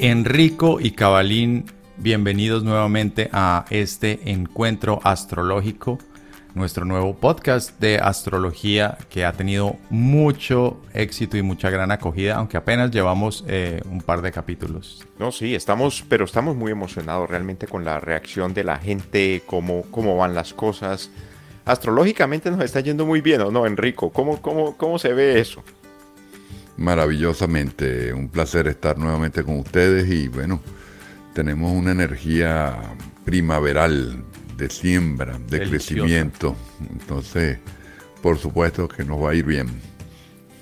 Enrico y Cabalín, bienvenidos nuevamente a este encuentro astrológico, nuestro nuevo podcast de astrología que ha tenido mucho éxito y mucha gran acogida, aunque apenas llevamos eh, un par de capítulos. No, sí, estamos, pero estamos muy emocionados realmente con la reacción de la gente, cómo, cómo van las cosas. Astrológicamente nos está yendo muy bien, ¿o no, Enrico? ¿Cómo, cómo, cómo se ve eso? Maravillosamente. Un placer estar nuevamente con ustedes y bueno, tenemos una energía primaveral de siembra, de crecimiento. Entonces, por supuesto que nos va a ir bien.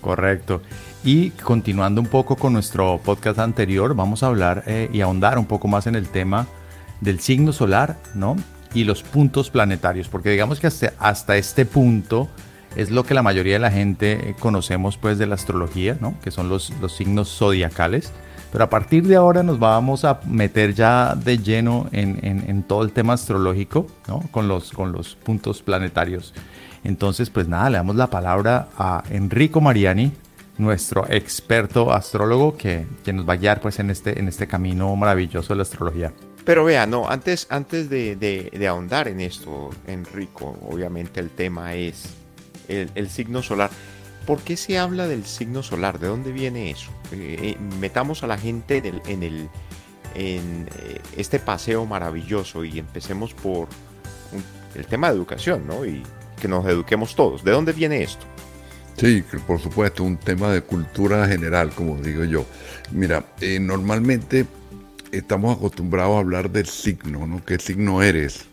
Correcto. Y continuando un poco con nuestro podcast anterior, vamos a hablar eh, y ahondar un poco más en el tema del signo solar, ¿no? Y los puntos planetarios, porque digamos que hasta, hasta este punto es lo que la mayoría de la gente eh, conocemos pues de la astrología, ¿no? que son los, los signos zodiacales. Pero a partir de ahora nos vamos a meter ya de lleno en, en, todo el tema astrológico, ¿no? con, los, con los puntos planetarios. Entonces, pues nada, le damos la palabra a Enrico Mariani, nuestro experto astrólogo, que, que nos va a guiar pues, en, este, en este camino maravilloso de la astrología. Pero vea, no, antes, antes de, de, de ahondar en esto, Enrico, obviamente el tema es el, signo solar. ¿Por qué se habla del signo solar? ¿De dónde viene eso? Eh, eh, metamos a la gente en, el, en, el, en eh, este paseo maravilloso y empecemos por el tema de educación, ¿no? Y que nos eduquemos todos. ¿De dónde viene esto? Sí, por supuesto, un tema de cultura general, como digo yo. Mira, normalmente estamos acostumbrados a hablar del signo, ¿no? ¿Qué signo eres?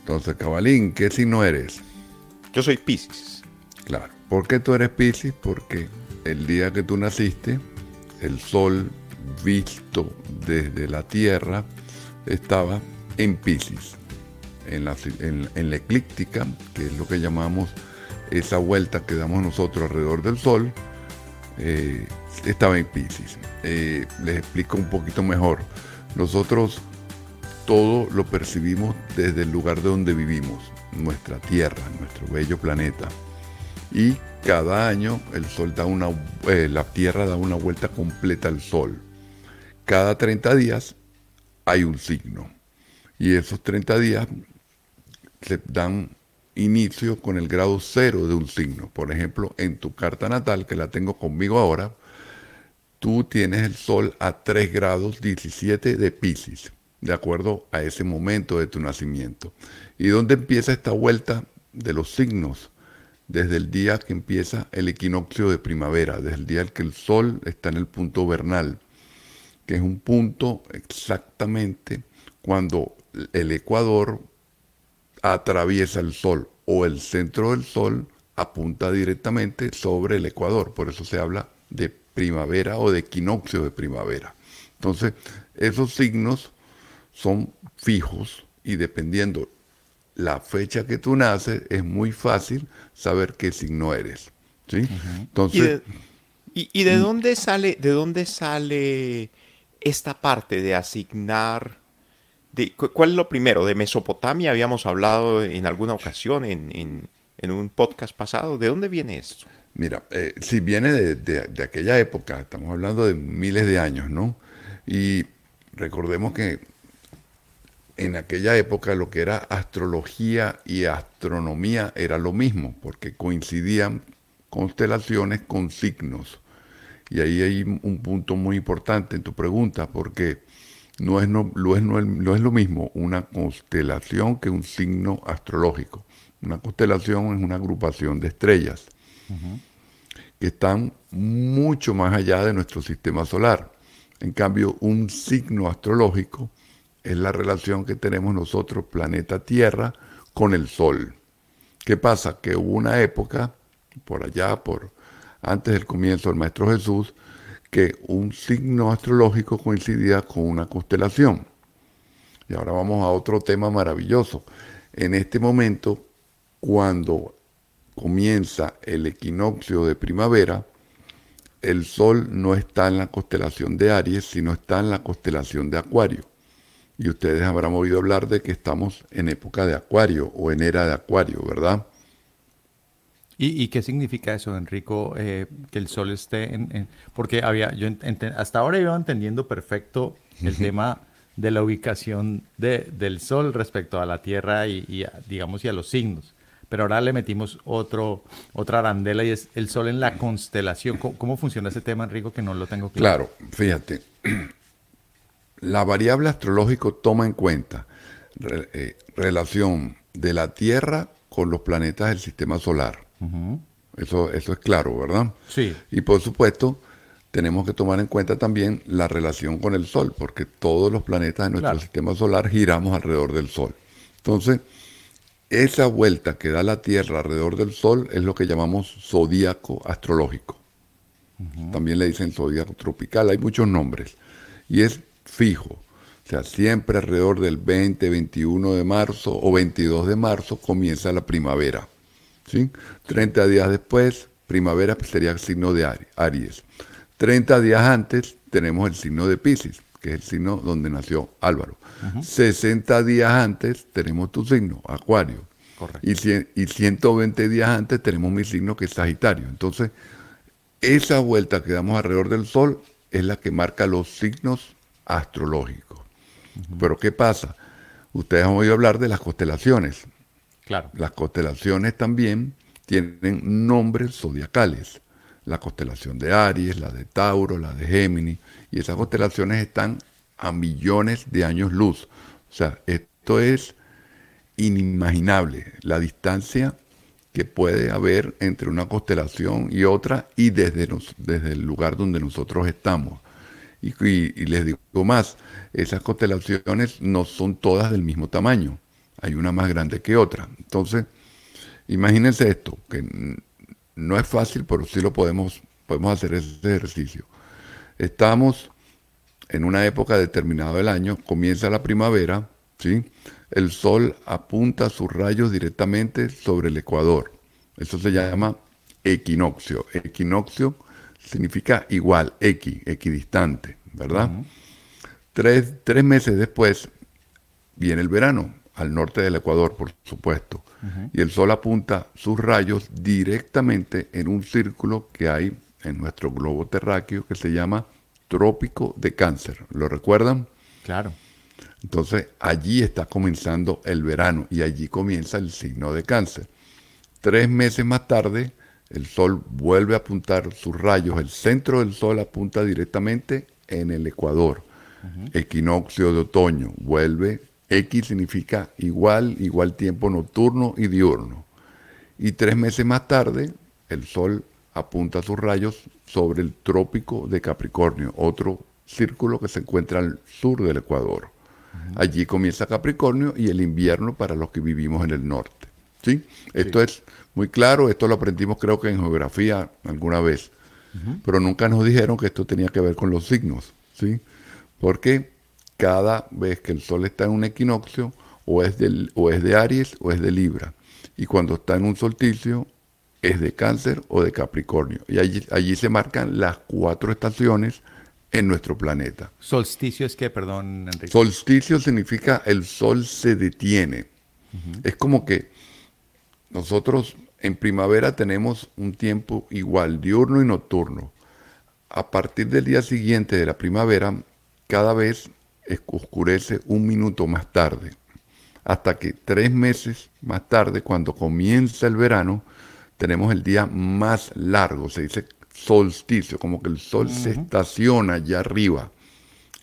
Entonces, Cabalín, ¿qué signo eres? Yo soy Pisces. Claro. ¿Por qué tú eres Pisces? Porque el día que tú naciste, el sol visto desde la Tierra estaba en Pisces. En la, eclíptica, que es lo que llamamos esa vuelta que damos nosotros alrededor del Sol, eh, estaba en Pisces. Eh, les explico un poquito mejor. Nosotros todo lo percibimos desde el lugar de donde vivimos nuestra Tierra, nuestro bello planeta. Y cada año el Sol da una, eh, la Tierra da una vuelta completa al Sol. Cada 30 días hay un signo. Y esos 30 días se dan inicio con el grado cero de un signo. Por ejemplo, en tu carta natal, que la tengo conmigo ahora, tú tienes el Sol a 3 grados 17 de Pisces, de acuerdo a ese momento de tu nacimiento. ¿Y dónde empieza esta vuelta de los signos? Desde el día que empieza el equinoccio de primavera, desde el día en que el sol está en el punto vernal, que es un punto exactamente cuando el ecuador atraviesa el sol o el centro del sol apunta directamente sobre el ecuador. Por eso se habla de primavera o de equinoccio de primavera. Entonces, esos signos son fijos y dependiendo la fecha que tú naces, es muy fácil saber qué signo eres. ¿sí? Entonces, ¿Y de, mm. dónde sale, de dónde sale esta parte de asignar? De, ¿Cuál es lo primero? ¿De Mesopotamia habíamos hablado en alguna ocasión en, un podcast pasado? ¿De dónde viene esto? Mira, eh, si viene de, de, aquella época, estamos hablando de miles de años, ¿no? Y recordemos que en aquella época lo que era astrología y astronomía era lo mismo, porque coincidían constelaciones con signos. Y ahí hay un punto muy importante en tu pregunta, porque no es, no, es, no es lo mismo una constelación que un signo astrológico. Una constelación es una agrupación de estrellas que están mucho más allá de nuestro sistema solar. En cambio, un signo astrológico es la relación que tenemos nosotros, planeta Tierra, con el Sol. ¿Qué pasa? Que hubo una época, por allá, por antes del comienzo del Maestro Jesús, que un signo astrológico coincidía con una constelación. Y ahora vamos a otro tema maravilloso. En este momento, cuando comienza el equinoccio de primavera, el Sol no está en la constelación de Aries, sino está en la constelación de Acuario. Y ustedes habrán oído hablar de que estamos en época de Acuario o en era de Acuario, ¿verdad? ¿Y, qué significa eso, Enrico, eh, que el Sol esté en, Porque había, yo hasta ahora iba entendiendo perfecto el tema de la ubicación de, del Sol respecto a la Tierra y, digamos, y a los signos. Pero ahora le metimos otro, otra arandela y es el Sol en la constelación. ¿Cómo, funciona ese tema, Enrico, que no lo tengo claro? Claro, fíjate. La variable astrológico toma en cuenta eh, relación de la Tierra con los planetas del sistema solar eso, eso es claro, ¿verdad? Sí. Y por supuesto, tenemos que tomar en cuenta también la relación con el Sol, porque todos los planetas de nuestro sistema solar giramos alrededor del Sol. Entonces, esa vuelta que da la Tierra alrededor del Sol es lo que llamamos zodíaco astrológico. También le dicen zodíaco tropical, hay muchos nombres. Y es fijo. O sea, siempre alrededor del 20, 21 de marzo o 22 de marzo comienza la primavera. ¿sí? 30 días después, primavera sería el signo de Aries. 30 días antes tenemos el signo de Pisces, que es el signo donde nació Álvaro. 60 días antes tenemos tu signo, Acuario. Y, y 120 días antes tenemos mi signo que es Sagitario. Entonces, esa vuelta que damos alrededor del Sol es la que marca los signos astrológicos. Pero ¿qué pasa? Ustedes han oído hablar de las constelaciones. Las constelaciones también tienen nombres zodiacales. La constelación de Aries, la de Tauro, la de Géminis, y esas constelaciones están a millones de años luz. O sea, esto es inimaginable, la distancia que puede haber entre una constelación y otra y desde, desde el lugar donde nosotros estamos. Y, les digo más, esas constelaciones no son todas del mismo tamaño hay una más grande que otra. Entonces, imagínense esto, que no es fácil, pero sí lo podemos, podemos hacer ese ejercicio. Estamos en una época determinada del año, comienza la primavera, ¿sí? el sol apunta sus rayos directamente sobre el ecuador. Eso se llama equinoccio. Equinoccio significa igual, equi, equidistante, ¿verdad? tres, tres meses después viene el verano, al norte del Ecuador, por supuesto. Y el Sol apunta sus rayos directamente en un círculo que hay en nuestro globo terráqueo que se llama Trópico de Cáncer. ¿Lo recuerdan? Claro. Entonces allí está comenzando el verano y allí comienza el signo de cáncer. Tres meses más tarde, el Sol vuelve a apuntar sus rayos. El centro del Sol apunta directamente en el Ecuador. Equinoccio de otoño. Vuelve X significa igual, igual tiempo nocturno y diurno. Y tres meses más tarde, el Sol apunta sus rayos sobre el trópico de Capricornio, otro círculo que se encuentra al sur del Ecuador. Allí comienza Capricornio y el invierno para los que vivimos en el norte. ¿Sí? Esto es muy claro, esto lo aprendimos creo que en geografía alguna vez, pero nunca nos dijeron que esto tenía que ver con los signos. ¿sí? Porque cada vez que el Sol está en un equinoccio, o es, del, o es de Aries o es de Libra. Y cuando está en un solsticio, es de Cáncer o de Capricornio. Y allí, allí se marcan las cuatro estaciones en nuestro planeta. ¿Solsticio es qué, perdón, Enrique? Solsticio significa el Sol se detiene. Es como que nosotros en primavera tenemos un tiempo igual, diurno y nocturno. A partir del día siguiente de la primavera, cada vez oscurece un minuto más tarde, hasta que tres meses más tarde, cuando comienza el verano, tenemos el día más largo, se dice solsticio, como que el sol se estaciona allá arriba,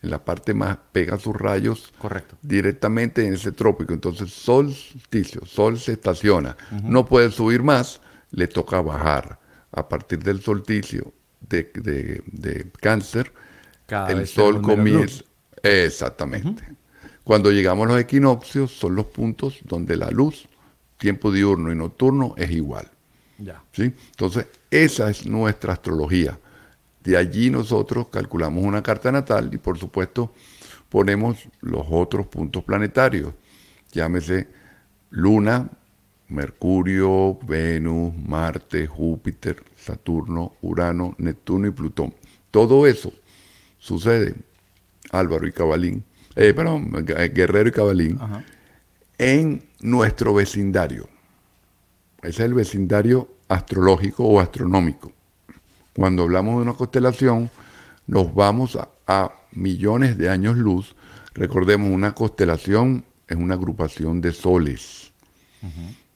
en la parte más, pega sus rayos Correcto. directamente en ese trópico. Entonces, solsticio, sol se estaciona, no puede subir más, le toca bajar. A partir del solsticio de, de- de cáncer, Cada el sol comienza. Exactamente. Cuando llegamos a los equinoccios, son los puntos donde la luz, tiempo diurno y nocturno, es igual. Ya. ¿sí? Entonces, esa es nuestra astrología. De allí nosotros calculamos una carta natal y, por supuesto, ponemos los otros puntos planetarios. Llámese Luna, Mercurio, Venus, Marte, Júpiter, Saturno, Urano, Neptuno y Plutón. Todo eso sucede, Álvaro y Cabalín, eh, perdón, Gu- Guerrero y Cabalín, Ajá. en nuestro vecindario. Ese es el vecindario astrológico o astronómico. Cuando hablamos de una constelación, nos vamos a, a millones de años luz. Recordemos, una constelación es una agrupación de soles.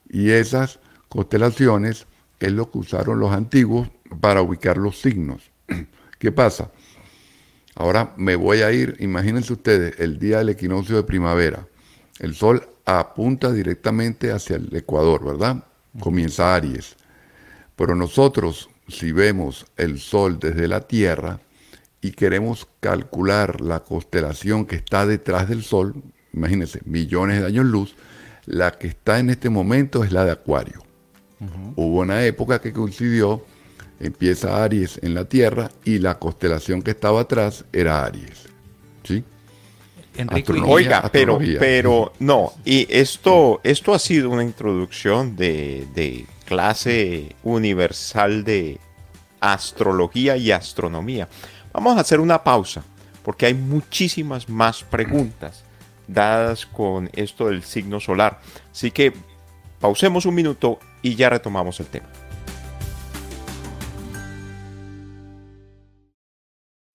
Y esas constelaciones es lo que usaron los antiguos para ubicar los signos. ¿Qué pasa? Ahora me voy a ir, imagínense ustedes, el día del equinoccio de primavera. El sol apunta directamente hacia el ecuador, ¿verdad? Comienza Aries. Pero nosotros, si vemos el sol desde la Tierra y queremos calcular la constelación que está detrás del sol, imagínense, millones de años luz, la que está en este momento es la de Acuario. Hubo una época que coincidió, empieza Aries en la Tierra y la constelación que estaba atrás era Aries. ¿Sí? Astronomía. Oiga, pero, pero no, y esto, esto ha sido una introducción de, de clase universal de astrología y astronomía. Vamos a hacer una pausa, porque hay muchísimas más preguntas dadas con esto del signo solar. Así que pausemos un minuto y ya retomamos el tema.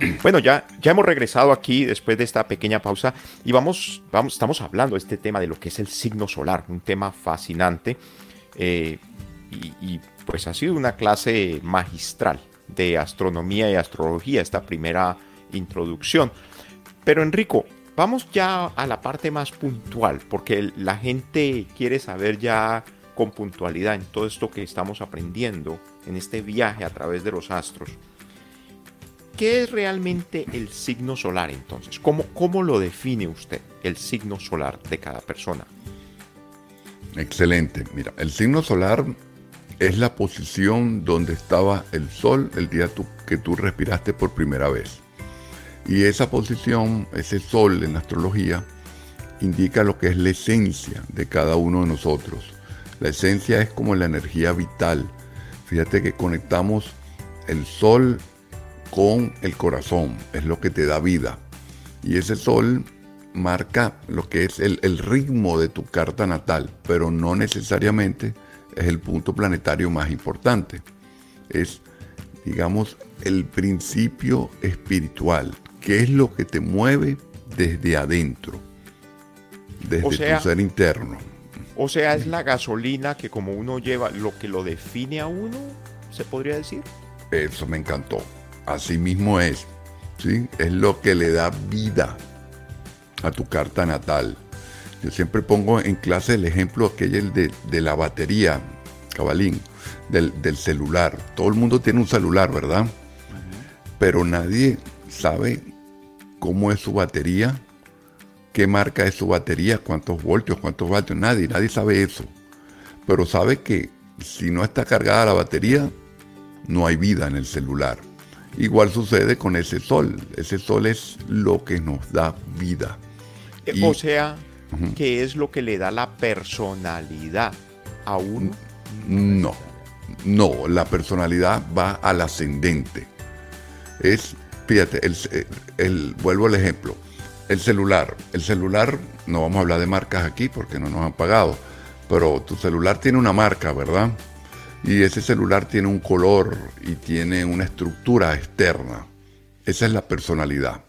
Bueno, ya, ya hemos regresado aquí después de esta pequeña pausa y vamos, vamos, estamos hablando de este tema de lo que es el signo solar, un tema fascinante eh, y, y, pues ha sido una clase magistral de astronomía y astrología, esta primera introducción. Pero Enrico, vamos ya a la parte más puntual, porque la gente quiere saber ya con puntualidad en todo esto que estamos aprendiendo en este viaje a través de los astros. ¿Qué es realmente el signo solar entonces? ¿Cómo, ¿Cómo, lo define usted, el signo solar de cada persona? Excelente. Mira, el signo solar es la posición donde estaba el sol el día que tú respiraste por primera vez. Y esa posición, ese sol en astrología, indica lo que es la esencia de cada uno de nosotros. La esencia es como la energía vital. Fíjate que conectamos el sol con el corazón, es lo que te da vida. Y ese sol marca lo que es el, el, ritmo de tu carta natal, pero no necesariamente es el punto planetario más importante. Es, digamos, el principio espiritual, que es lo que te mueve desde adentro, desde o sea, tu ser interno. O sea, es la gasolina que como uno lleva, lo que lo define a uno, se podría decir. Eso me encantó. Así mismo es. ¿sí? Es lo que le da vida a tu carta natal. Yo siempre pongo en clase el ejemplo aquel de, de la batería, cabalín, del, del, celular. Todo el mundo tiene un celular, ¿verdad? Pero nadie sabe cómo es su batería, qué marca es su batería, cuántos voltios, cuántos vatios, nadie, nadie sabe eso. Pero sabe que si no está cargada la batería, no hay vida en el celular. Igual sucede con ese sol. Ese sol es lo que nos da vida. o sea, ¿qué es lo que le da la personalidad a uno? No, no, la personalidad va al ascendente. Es, fíjate, el, vuelvo al ejemplo. El celular. El celular, no vamos a hablar de marcas aquí porque no nos han pagado, pero tu celular tiene una marca, ¿verdad? Y ese celular tiene un color y tiene una estructura externa. Esa es la personalidad.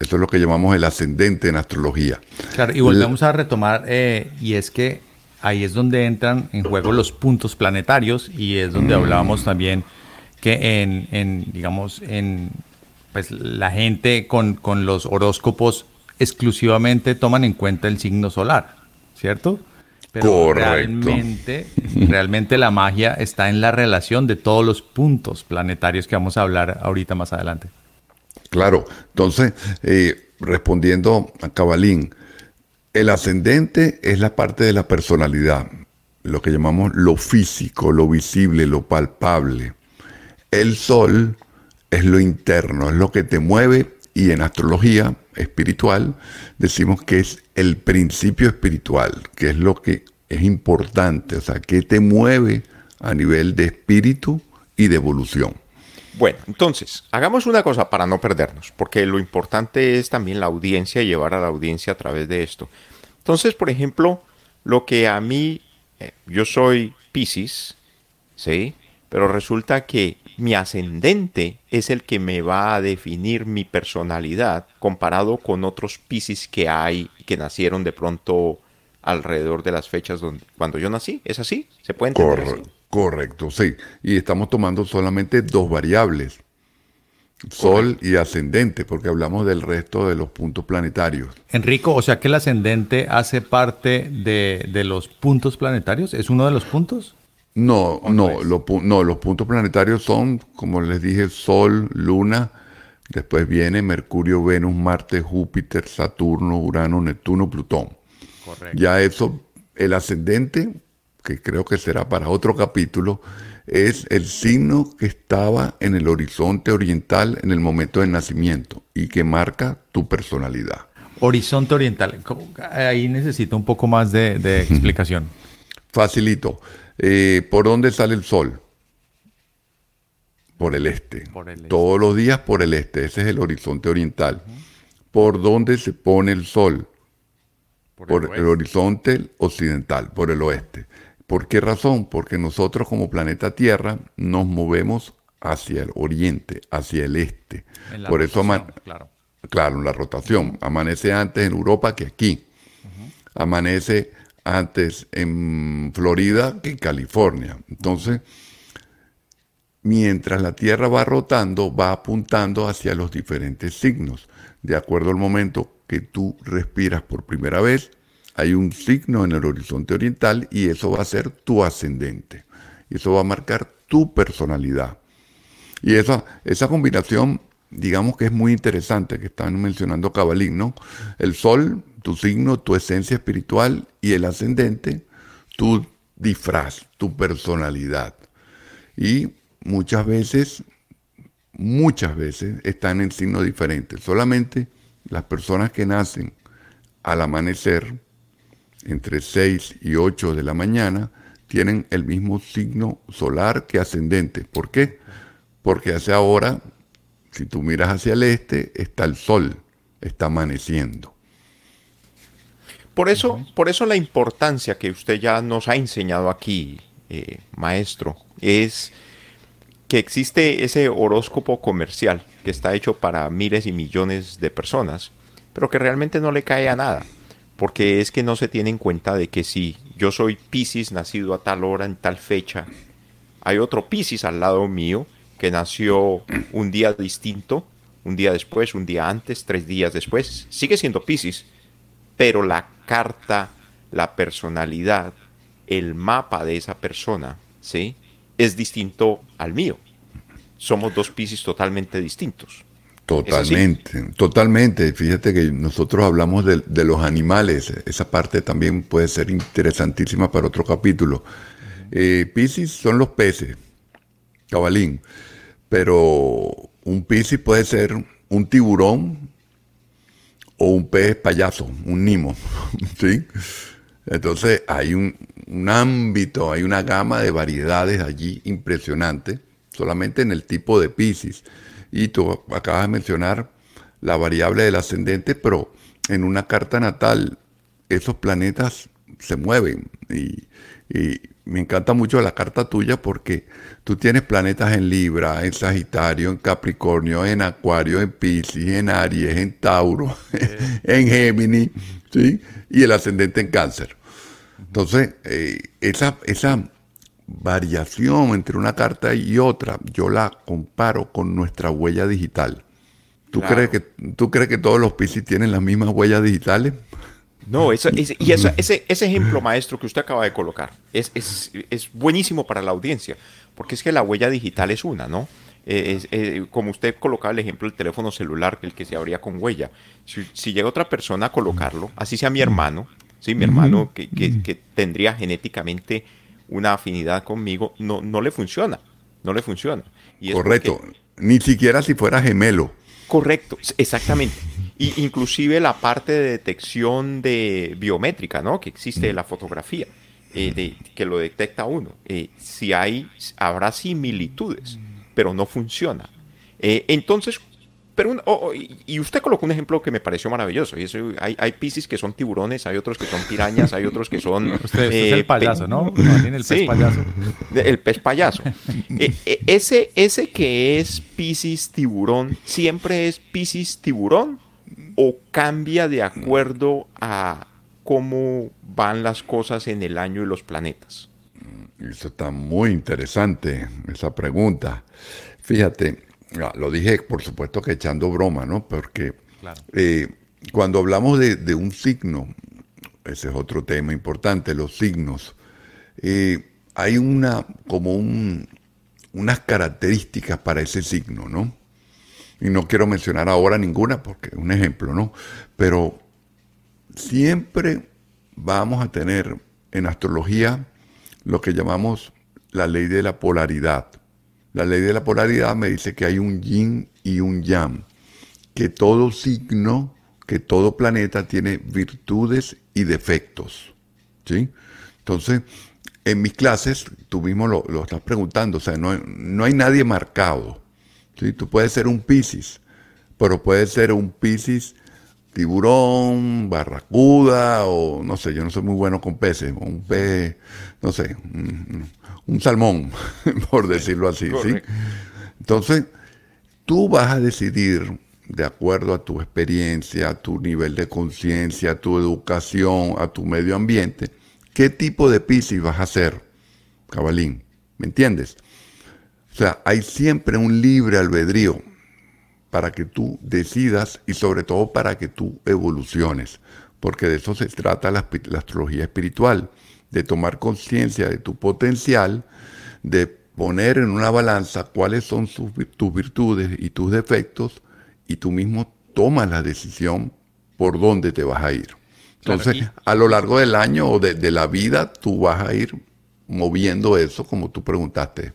Eso es lo que llamamos el ascendente en astrología. Claro, y volvemos a retomar, eh, y es que ahí es donde entran en juego los puntos planetarios y es donde hablábamos también que en, digamos, en pues la gente con, con los horóscopos exclusivamente toman en cuenta el signo solar, ¿cierto? Pero realmente, realmente la magia está en la relación de todos los puntos planetarios que vamos a hablar ahorita más adelante. Claro, entonces, eh, respondiendo a Cabalín, el ascendente es la parte de la personalidad, lo que llamamos lo físico, lo visible, lo palpable. El sol es lo interno, es lo que te mueve y en astrología espiritual decimos que es el principio espiritual, que es lo que es importante, o sea, que te mueve a nivel de espíritu y de evolución. Bueno, entonces, hagamos una cosa para no perdernos, porque lo importante es también la audiencia llevar a la audiencia a través de esto. Entonces, por ejemplo, lo que a mí, eh, yo soy Pisces, ¿sí? Pero resulta que mi ascendente es el que me va a definir mi personalidad comparado con otros Pisces que hay, que nacieron de pronto alrededor de las fechas donde, cuando yo nací. ¿Es así? ¿Se puede entender Correcto, sí. Y estamos tomando solamente dos variables, Sol y ascendente, porque hablamos del resto de los puntos planetarios. Enrico, o sea que el ascendente hace parte de, de los puntos planetarios, ¿es uno de los puntos? No, no, no, los puntos planetarios son, como les dije, Sol, Luna, después viene Mercurio, Venus, Marte, Júpiter, Saturno, Urano, Neptuno, Plutón. Correcto. Ya eso, el ascendente, que creo que será para otro capítulo, es el signo que estaba en el horizonte oriental en el momento del nacimiento y que marca tu personalidad. Horizonte oriental, ahí necesito un poco más de explicación. Facilito. Eh, ¿Por dónde sale el sol? Por el, este. Todos los días por el este. Ese es el horizonte oriental. ¿Por dónde se pone el sol? Por, el, horizonte occidental, por el oeste. ¿Por qué razón? Porque nosotros como planeta Tierra nos movemos hacia el oriente, hacia el este. por eso, claro. claro, en la rotación. Amanece antes en Europa que aquí. Amanece antes en Florida que en California. Entonces, mientras la Tierra va rotando, va apuntando hacia los diferentes signos. De acuerdo al momento que tú respiras por primera vez, hay un signo en el horizonte oriental y eso va a ser tu ascendente. Y eso va a marcar tu personalidad. Y esa, esa combinación, digamos que es muy interesante, que están mencionando Cabalín, ¿no? El Sol tu signo, tu esencia espiritual y el ascendente, tu disfraz, tu personalidad. Y muchas veces, muchas veces están en signos diferentes. Solamente las personas que nacen al amanecer, entre 6 y 8 de la mañana, tienen el mismo signo solar que ascendente. ¿Por qué? Porque hace ahora, si tú miras hacia el este, está el sol, está amaneciendo. Por eso, por eso la importancia que usted ya nos ha enseñado aquí, eh, maestro, es que existe ese horóscopo comercial que está hecho para miles y millones de personas, pero que realmente no le cae a nada, porque es que no se tiene en cuenta de que si yo soy Pisces, nacido a tal hora, en tal fecha, hay otro Pisces al lado mío que nació un día distinto, un día después, un día antes, tres días después, sigue siendo Pisces, pero la carta, la personalidad, el mapa de esa persona, ¿sí? Es distinto al mío. Somos dos Piscis totalmente distintos. Totalmente, totalmente. Fíjate que nosotros hablamos de, los animales. Esa parte también puede ser interesantísima para otro capítulo. Eh, Piscis son los peces, cabalín. Pero un Piscis puede ser un tiburón o un pez payaso, un nimo. ¿sí? Entonces hay un, un ámbito, hay una gama de variedades allí impresionante, solamente en el tipo de Piscis. Y tú acabas de mencionar la variable del ascendente, pero en una carta natal esos planetas se mueven. Y, me encanta mucho la carta tuya porque tú tienes planetas en Libra, en Sagitario, en Capricornio, en Acuario, en Piscis, en Aries, en Tauro, en Géminis, ¿sí? y el ascendente en Cáncer. Entonces, eh, esa, esa variación entre una carta y otra, yo la comparo con nuestra huella digital. ¿Tú, crees, que, ¿tú crees que todos los Piscis tienen las mismas huellas digitales? No, eso, y ese, ese, ejemplo maestro que usted acaba de colocar es, es, es, buenísimo para la audiencia, porque es que la huella digital es una, ¿no? Eh, eh, como usted colocaba el ejemplo del teléfono celular, el que se abría con huella. Si, si, llega otra persona a colocarlo, así sea mi hermano, ¿sí? mi hermano que, que, que tendría genéticamente una afinidad conmigo, no, no le funciona. No le funciona. Correcto. Ni siquiera si fuera gemelo. Correcto, exactamente. Y inclusive la parte de detección de biométrica, ¿no? Que existe de la fotografía, eh, de, que lo detecta uno. Eh, si hay, habrá similitudes, pero no funciona. Eh, entonces, pero y usted colocó un ejemplo que me pareció maravilloso. Y eso, hay, hay piscis que son tiburones, hay otros que son pirañas, hay otros que son. Usted, es el payaso, ¿no? el pez payaso. El pez payaso. Eh, eh, ese, ese que es piscis tiburón, ¿siempre es piscis tiburón? ¿O cambia de acuerdo a cómo van las cosas en el año y los planetas? Eso está muy interesante, esa pregunta. Fíjate, Ah, lo dije, por supuesto que echando broma, ¿no? Porque eh, cuando hablamos de, un signo, ese es otro tema importante, los signos, eh, hay una, como un, unas características para ese signo, ¿no? Y no quiero mencionar ahora ninguna porque es un ejemplo, ¿no? Pero siempre vamos a tener en astrología lo que llamamos la ley de la polaridad. La ley de la polaridad me dice que hay un yin y un yang, que todo signo, que todo planeta tiene virtudes y defectos. ¿sí? Entonces, en mis clases, tú mismo lo, estás preguntando, o sea, no, no hay nadie marcado. ¿Sí? Tú puedes ser un Piscis, pero puedes ser un Piscis tiburón, barracuda, o no sé, yo no soy muy bueno con peces, un pez, no sé, un salmón, por decirlo así. ¿sí? Entonces, tú vas a decidir, de acuerdo a tu experiencia, a tu nivel de conciencia, a tu educación, a tu medio ambiente, qué tipo de piscis vas a hacer, cabalín. ¿Me entiendes? O sea, hay siempre un libre albedrío para que tú decidas y sobre todo para que tú evoluciones, porque de eso se trata la astrología espiritual de tomar conciencia de tu potencial, de poner en una balanza cuáles son tus virtudes y tus defectos, y tú mismo tomas la decisión por dónde te vas a ir. Entonces, a lo largo del año o de, la vida, tú vas a ir moviendo eso como tú preguntaste.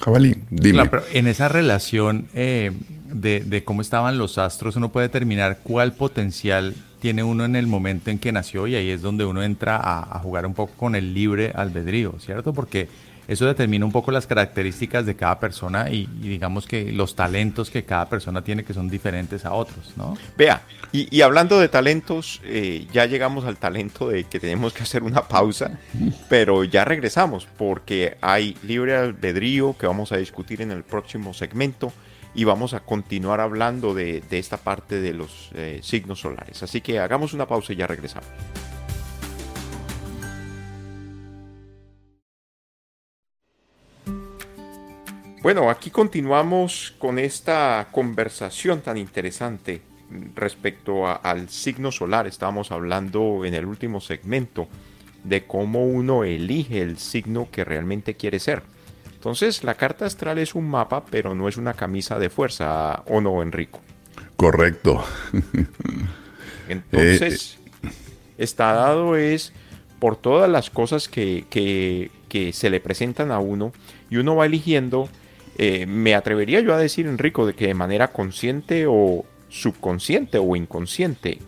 Jabalí, dime. en esa relación eh, de, cómo estaban los astros, uno puede determinar cuál potencial tiene uno en el momento en que nació y ahí es donde uno entra a, jugar un poco con el libre albedrío, ¿cierto? Porque eso determina un poco las características de cada persona y, digamos que los talentos que cada persona tiene que son diferentes a otros, ¿no? Vea, y, hablando de talentos, eh, ya llegamos al talento de que tenemos que hacer una pausa, pero ya regresamos porque hay libre albedrío que vamos a discutir en el próximo segmento y vamos a continuar hablando de, esta parte de los eh, signos solares. Así que hagamos una pausa y ya regresamos. Bueno, aquí continuamos con esta conversación tan interesante respecto al signo solar, estábamos hablando en el último segmento de cómo uno elige el signo que realmente quiere ser. Entonces, la carta astral es un mapa, pero no es una camisa de fuerza, ¿o no, Enrico? Correcto. Entonces, eh, está dado es por todas las cosas que, que, se le presentan a uno y uno va eligiendo, eh, me atrevería yo a decir, Enrico, de que de manera consciente o subconsciente o inconsciente,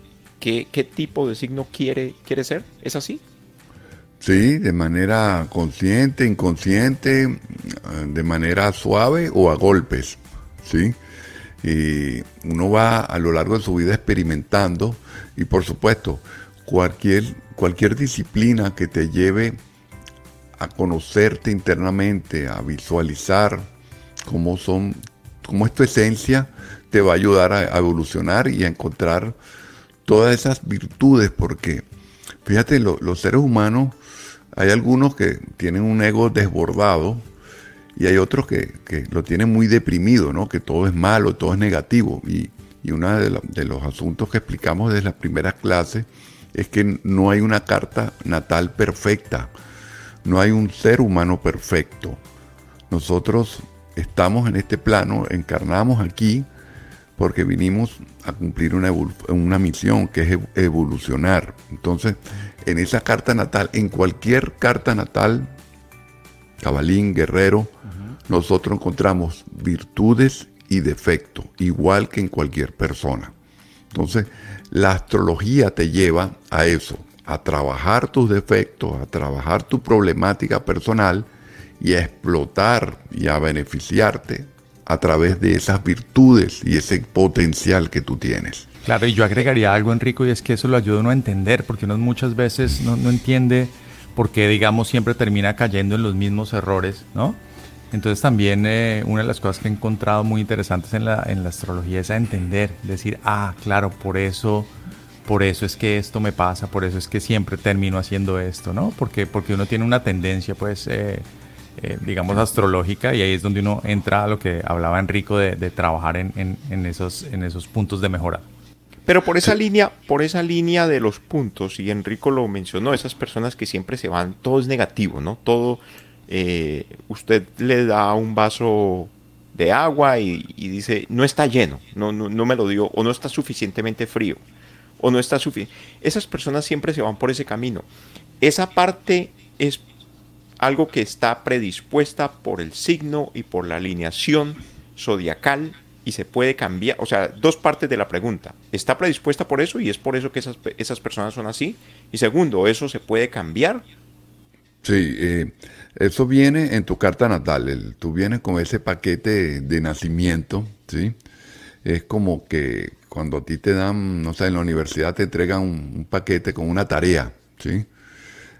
¿qué, qué tipo de signo quiere, quiere ser? ¿Es así? Sí, de manera consciente, inconsciente, de manera suave o a golpes, ¿sí? Y uno va a lo largo de su vida experimentando y por supuesto, cualquier, cualquier disciplina que te lleve a conocerte internamente, a visualizar cómo son, cómo es tu esencia, te va a ayudar a, evolucionar y a encontrar todas esas virtudes, porque fíjate, los seres humanos hay algunos que tienen un ego desbordado y hay otros que, lo tienen muy deprimido, ¿no? que todo es malo, todo es negativo. Y, uno de, los asuntos que explicamos desde la primera clase es que no hay una carta natal perfecta, no hay un ser humano perfecto. Nosotros estamos en este plano, encarnamos aquí porque vinimos a cumplir una, una misión que es evolucionar. Entonces, en esa carta natal, en cualquier carta natal, cabalín, guerrero, nosotros encontramos virtudes y defectos, igual que en cualquier persona. Entonces, la astrología te lleva a eso, a trabajar tus defectos, a trabajar tu problemática personal y a explotar y a beneficiarte a través de esas virtudes y ese potencial que tú tienes. Claro, y yo agregaría algo, Enrico, y es que eso lo ayuda uno a entender, porque uno muchas veces no, entiende por qué, digamos, siempre termina cayendo en los mismos errores, ¿no? Entonces también eh, una de las cosas que he encontrado muy interesantes en la, en la astrología es a entender, decir, ah, claro, por eso, por eso es que esto me pasa, por eso es que siempre termino haciendo esto, ¿no? Porque, porque uno tiene una tendencia, pues, eh, eh, digamos, astrológica y ahí es donde uno entra a lo que hablaba Enrico de, de trabajar en, en, en, esos, en esos puntos de mejora. Pero por esa línea, por esa línea de los puntos, y Enrico lo mencionó, esas personas que siempre se van, todo es negativo, ¿no? Todo, eh, usted le da un vaso de agua y, dice, no está lleno, no, no, no, me lo dio, o no está suficientemente frío, o no está suficiente. Esas personas siempre se van por ese camino. Esa parte es algo que está predispuesta por el signo y por la alineación zodiacal y se puede cambiar, o sea, dos partes de la pregunta. ¿Está predispuesta por eso y es por eso que esas, esas personas son así? Y segundo, ¿eso se puede cambiar? Sí, eh, eso viene en tu carta natal. tú vienes con ese paquete de nacimiento, ¿sí? Es como que cuando a ti te dan, no sé, en la universidad te entregan un, un paquete con una tarea, ¿sí?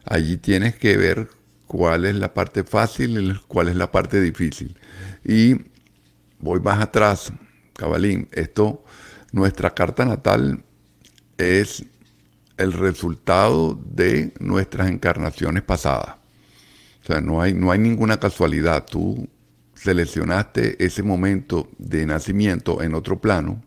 Allí tienes que ver cuál es la parte fácil y cuál es la parte difícil. Y voy más atrás, Cabalín, esto, nuestra carta natal es el resultado de nuestras encarnaciones pasadas. O sea, no hay, no hay ninguna casualidad. Tú seleccionaste ese momento de nacimiento en otro plano,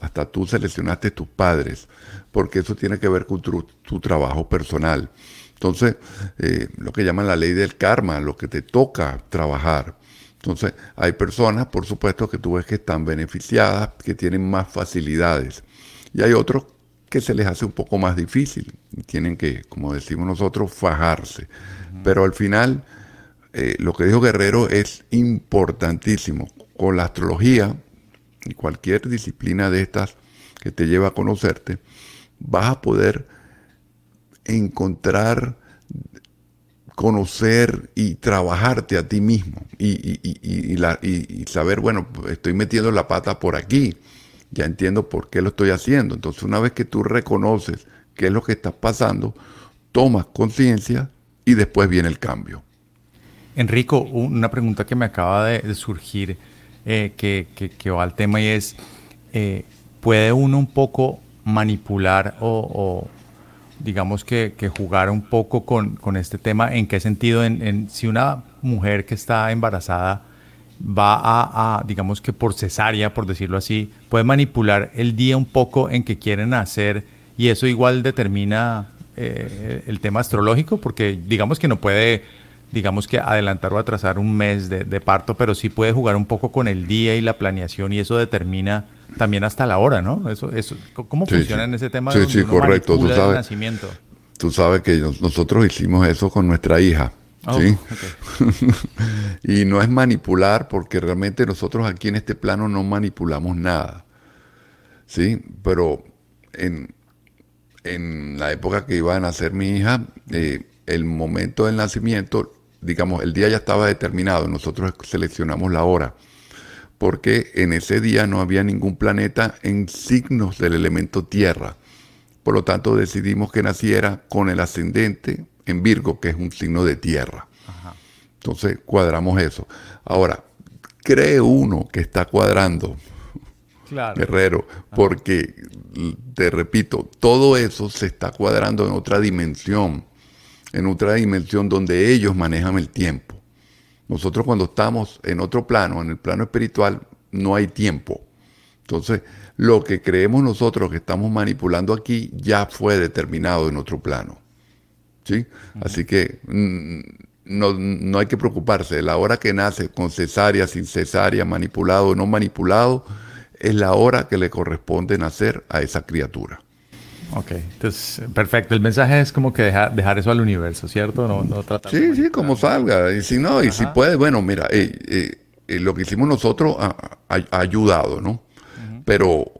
hasta tú seleccionaste tus padres, porque eso tiene que ver con tu, trabajo personal. Entonces, eh, lo que llaman la ley del karma, lo que te toca trabajar. Entonces, hay personas, por supuesto, que tú ves que están beneficiadas, que tienen más facilidades. Y hay otros que se les hace un poco más difícil. Tienen que, como decimos nosotros, fajarse. Pero al final, eh, lo que dijo Guerrero es importantísimo. Con la astrología y cualquier disciplina de estas que te lleva a conocerte, vas a poder encontrar conocer y trabajarte a ti mismo y, saber, bueno, estoy metiendo la pata por aquí, ya entiendo por qué lo estoy haciendo. Entonces una vez que tú reconoces qué es lo que está pasando, tomas conciencia y después viene el cambio. Enrico, una pregunta que me acaba de, surgir eh, que, que, va al tema y es, eh, ¿puede uno un poco manipular o digamos que, jugar un poco con, este tema. ¿En qué sentido? En, si una mujer que está embarazada va a, digamos que por cesárea, por decirlo así, puede manipular el día un poco en que quieren hacer y eso igual determina eh, el tema astrológico, porque digamos que no puede, digamos que adelantar o atrasar un mes de, parto, pero sí puede jugar un poco con el día y la planeación y eso determina también hasta la hora, ¿no? Eso, eso, ¿Cómo funciona en ese tema? Sí, sí, correcto. Tú sabes, nacimiento? tú sabes que nosotros hicimos eso con nuestra hija. Oh, ¿sí? y no es manipular porque realmente nosotros aquí en este plano no manipulamos nada. ¿Sí? Pero en, en la época que iba a nacer mi hija, eh, el momento del nacimiento, digamos, el día ya estaba determinado, nosotros seleccionamos la hora, porque en ese día no había ningún planeta en signos del elemento tierra. Por lo tanto, decidimos que naciera con el ascendente en Virgo, que es un signo de tierra. Entonces, cuadramos eso. Ahora, cree uno que está cuadrando, Guerrero, porque, te repito, todo eso se está cuadrando en otra dimensión, en otra dimensión donde ellos manejan el tiempo. Nosotros cuando estamos en otro plano, en el plano espiritual, no hay tiempo. Entonces, lo que creemos nosotros que estamos manipulando aquí ya fue determinado en otro plano. ¿Sí? Así que mm, no, no, hay que preocuparse. La hora que nace con cesárea, sin cesárea, manipulado o no manipulado, es la hora que le corresponde nacer a esa criatura. Ok, entonces, perfecto. El mensaje es como que dejar, dejar eso al universo, ¿cierto? No, no tratar Sí, sí, como salga. Y si no, y si puede, bueno, mira, eh, eh, eh, lo que hicimos nosotros ha, ayudado, ¿no? Pero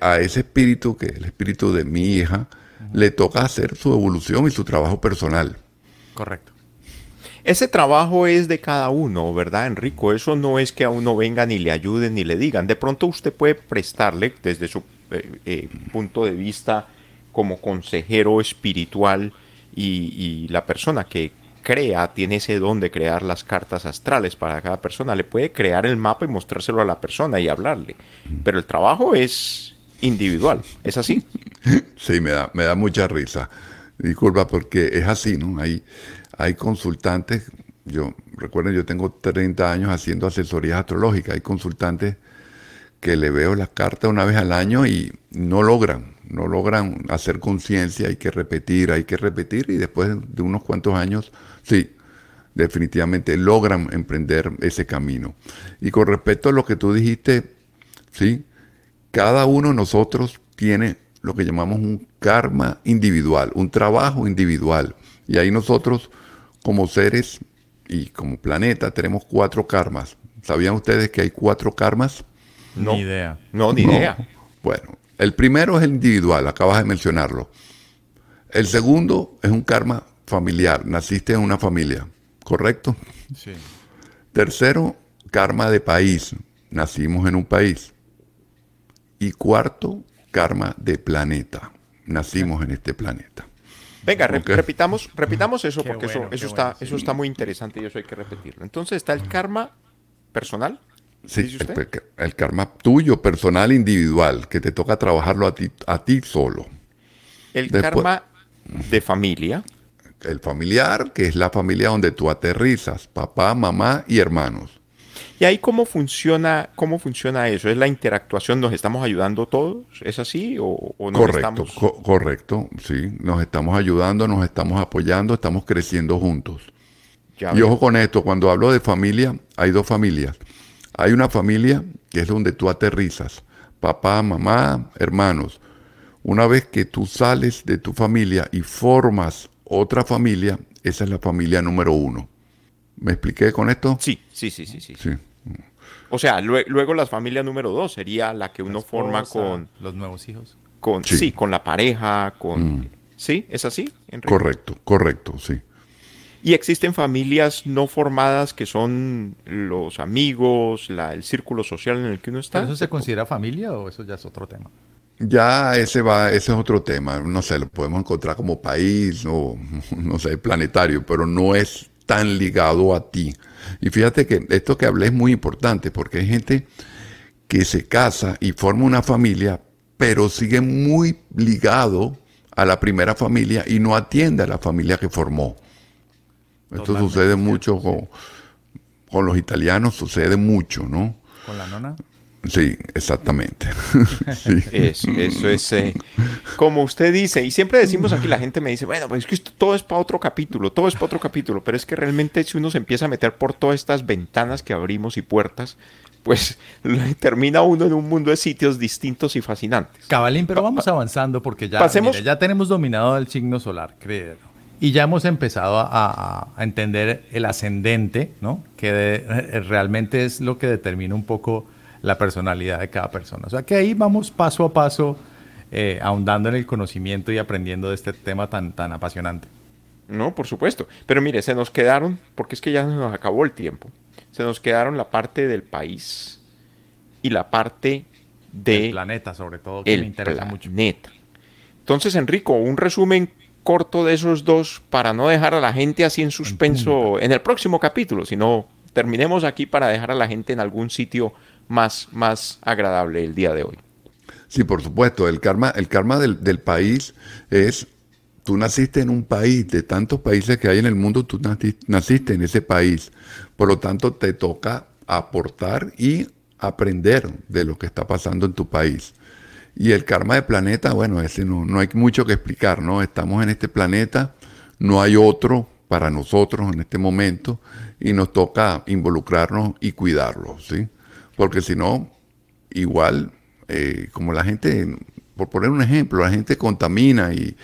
a ese espíritu, que es el espíritu de mi hija, le toca hacer su evolución y su trabajo personal. Correcto. Ese trabajo es de cada uno, ¿verdad, Enrico? Eso no es que a uno vengan y le ayuden ni le digan. De pronto usted puede prestarle desde su punto de vista como consejero espiritual y, la persona que crea, tiene ese don de crear las cartas astrales para cada persona, le puede crear el mapa y mostrárselo a la persona y hablarle. Pero el trabajo es individual, ¿es así? Sí, me da, me da mucha risa. Disculpa, porque es así, ¿no? Hay, hay consultantes, yo recuerden, yo tengo 30 años haciendo asesorías astrológicas, hay consultantes que le veo las cartas una vez al año y no logran, no logran hacer conciencia, hay que repetir, hay que repetir y después de unos cuantos años, sí, definitivamente logran emprender ese camino. Y con respecto a lo que tú dijiste, sí, cada uno de nosotros tiene lo que llamamos un karma individual, un trabajo individual. Y ahí nosotros como seres y como planeta tenemos cuatro karmas. ¿Sabían ustedes que hay cuatro karmas? No. Ni idea. No, ni idea. Bueno, el primero es el individual, acabas de mencionarlo. El segundo es un karma familiar, naciste en una familia, ¿correcto? Sí. Tercero, karma de país, nacimos en un país. Y cuarto, karma de planeta, nacimos en este planeta. Venga, repitamos, repitamos eso porque eso, eso, está, eso está muy interesante y eso hay que repetirlo. Entonces está el karma personal. Sí, el, karma tuyo, personal, individual, que te toca trabajarlo a ti, a ti solo. El karma de familia. El familiar, que es la familia donde tú aterrizas, papá, mamá y hermanos. ¿Y ahí cómo funciona, cómo funciona eso? ¿Es la interactuación? ¿Nos estamos ayudando todos? ¿Es así? ¿O, no correcto, correcto, sí. Nos estamos ayudando, nos estamos apoyando, estamos creciendo juntos. y ojo con esto, cuando hablo de familia, hay dos familias. Hay una familia que es donde tú aterrizas, papá, mamá, hermanos. Una vez que tú sales de tu familia y formas otra familia, esa es la familia número uno. ¿Me expliqué con esto? Sí, sí, sí, sí. sí. sí. O sea, luego la familia número dos sería la que uno forma con... Los nuevos hijos. Con, sí. con la pareja, con... Mm. ¿Sí? ¿Es así? Correcto, correcto, sí. Y existen familias no formadas que son los amigos, la, el círculo social en el que uno está. ¿Eso se considera familia o eso ya es otro tema? Ya ese va, ese es otro tema. No sé, lo podemos encontrar como país o no sé, planetario, pero no es tan ligado a ti. Y fíjate que esto que hablé es muy importante porque hay gente que se casa y forma una familia, pero sigue muy ligado a la primera familia y no atiende a la familia que formó. Esto sucede mucho con los italianos sucede mucho, ¿no? ¿Con la nona? Sí, exactamente. Eso, eso es eh, como usted dice, y siempre decimos aquí, la gente me dice, bueno, pues es que esto, todo es para otro capítulo, todo es para otro capítulo, pero es que realmente si uno se empieza a meter por todas estas ventanas que abrimos y puertas, pues termina uno en un mundo de sitios distintos y fascinantes. Cabalín, pero vamos avanzando porque ya, ya tenemos dominado el signo solar, creo. Y ya hemos empezado a, a, entender el ascendente, ¿no? Que de, realmente es lo que determina un poco la personalidad de cada persona. O sea que ahí vamos paso a paso eh, ahondando en el conocimiento y aprendiendo de este tema tan, tan apasionante. No, por supuesto. Pero mire, se nos quedaron, porque es que ya nos acabó el tiempo, se nos quedaron la parte del país y la parte del planeta, sobre todo, que el me interesa planeta. Entonces, Enrico, un resumen corto de esos dos para no dejar a la gente así en suspenso en el próximo capítulo, sino terminemos aquí para dejar a la gente en algún sitio más, más agradable el día de hoy. Sí, por supuesto. El karma, el karma del, del país es, tú naciste en un país, de tantos países que hay en el mundo, tú naciste en ese país. Por lo tanto, te toca aportar y aprender de lo que está pasando en tu país. Y el karma del planeta, bueno, ese no, no hay mucho que explicar, ¿no? Estamos en este planeta, no hay otro para nosotros en este momento y nos toca involucrarnos y cuidarlo, ¿sí? Porque si no, igual, eh, como la gente, por poner un ejemplo, la gente contamina y,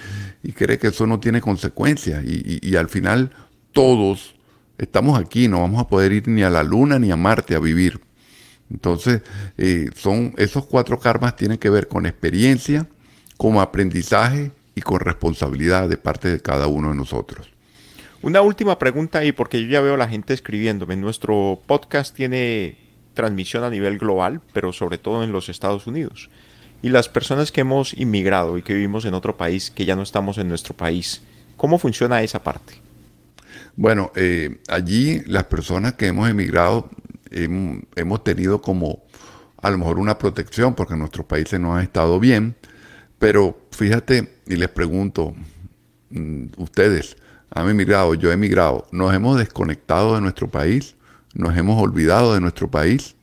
cree que eso no tiene consecuencias y, al final todos estamos aquí, no vamos a poder ir ni a la luna ni a Marte a vivir. Entonces, eh, son esos cuatro karmas tienen que ver con experiencia, con aprendizaje y con responsabilidad de parte de cada uno de nosotros. Una última pregunta ahí, porque yo ya veo a la gente escribiéndome. Nuestro podcast tiene transmisión a nivel global, pero sobre todo en los Estados Unidos. Y las personas que hemos inmigrado y que vivimos en otro país, que ya no estamos en nuestro país, ¿cómo funciona esa parte? Bueno, eh, allí las personas que hemos emigrado hemos, tenido como a lo mejor una protección porque nuestros países no han estado bien, pero fíjate y les pregunto, mm, ustedes han emigrado, yo he emigrado, nos hemos desconectado de nuestro país, nos hemos olvidado de nuestro país.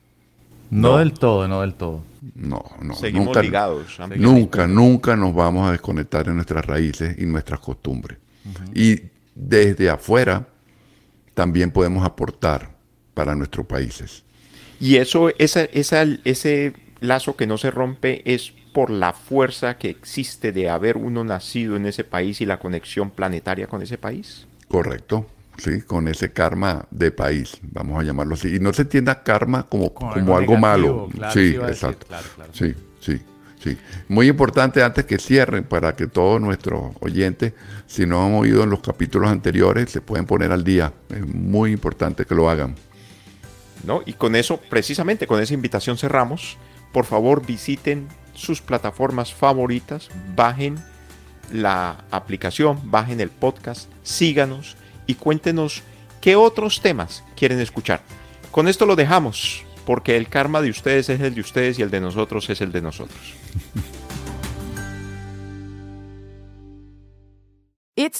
No, del todo, no del todo. No, no. Seguimos nunca, ligados. Nunca, nunca nos vamos a desconectar de nuestras raíces y nuestras costumbres. Y desde afuera también podemos aportar para nuestros países. Y eso, esa, esa, ese lazo que no se rompe es por la fuerza que existe de haber uno nacido en ese país y la conexión planetaria con ese país. Correcto, sí, con ese karma de país, vamos a llamarlo así. Y no se entienda karma como, como, algo, malo. sí, exacto. Sí, sí, sí. Muy importante antes que cierren, para que todos nuestros oyentes, si no han oído en los capítulos anteriores, se pueden poner al día. Es muy importante que lo hagan. Y con eso, precisamente con esa invitación cerramos. Por favor, visiten sus plataformas favoritas, bajen la aplicación, bajen el podcast, síganos y cuéntenos qué otros temas quieren escuchar. Con esto lo dejamos, porque el karma de ustedes es el de ustedes y el de nosotros es el de nosotros.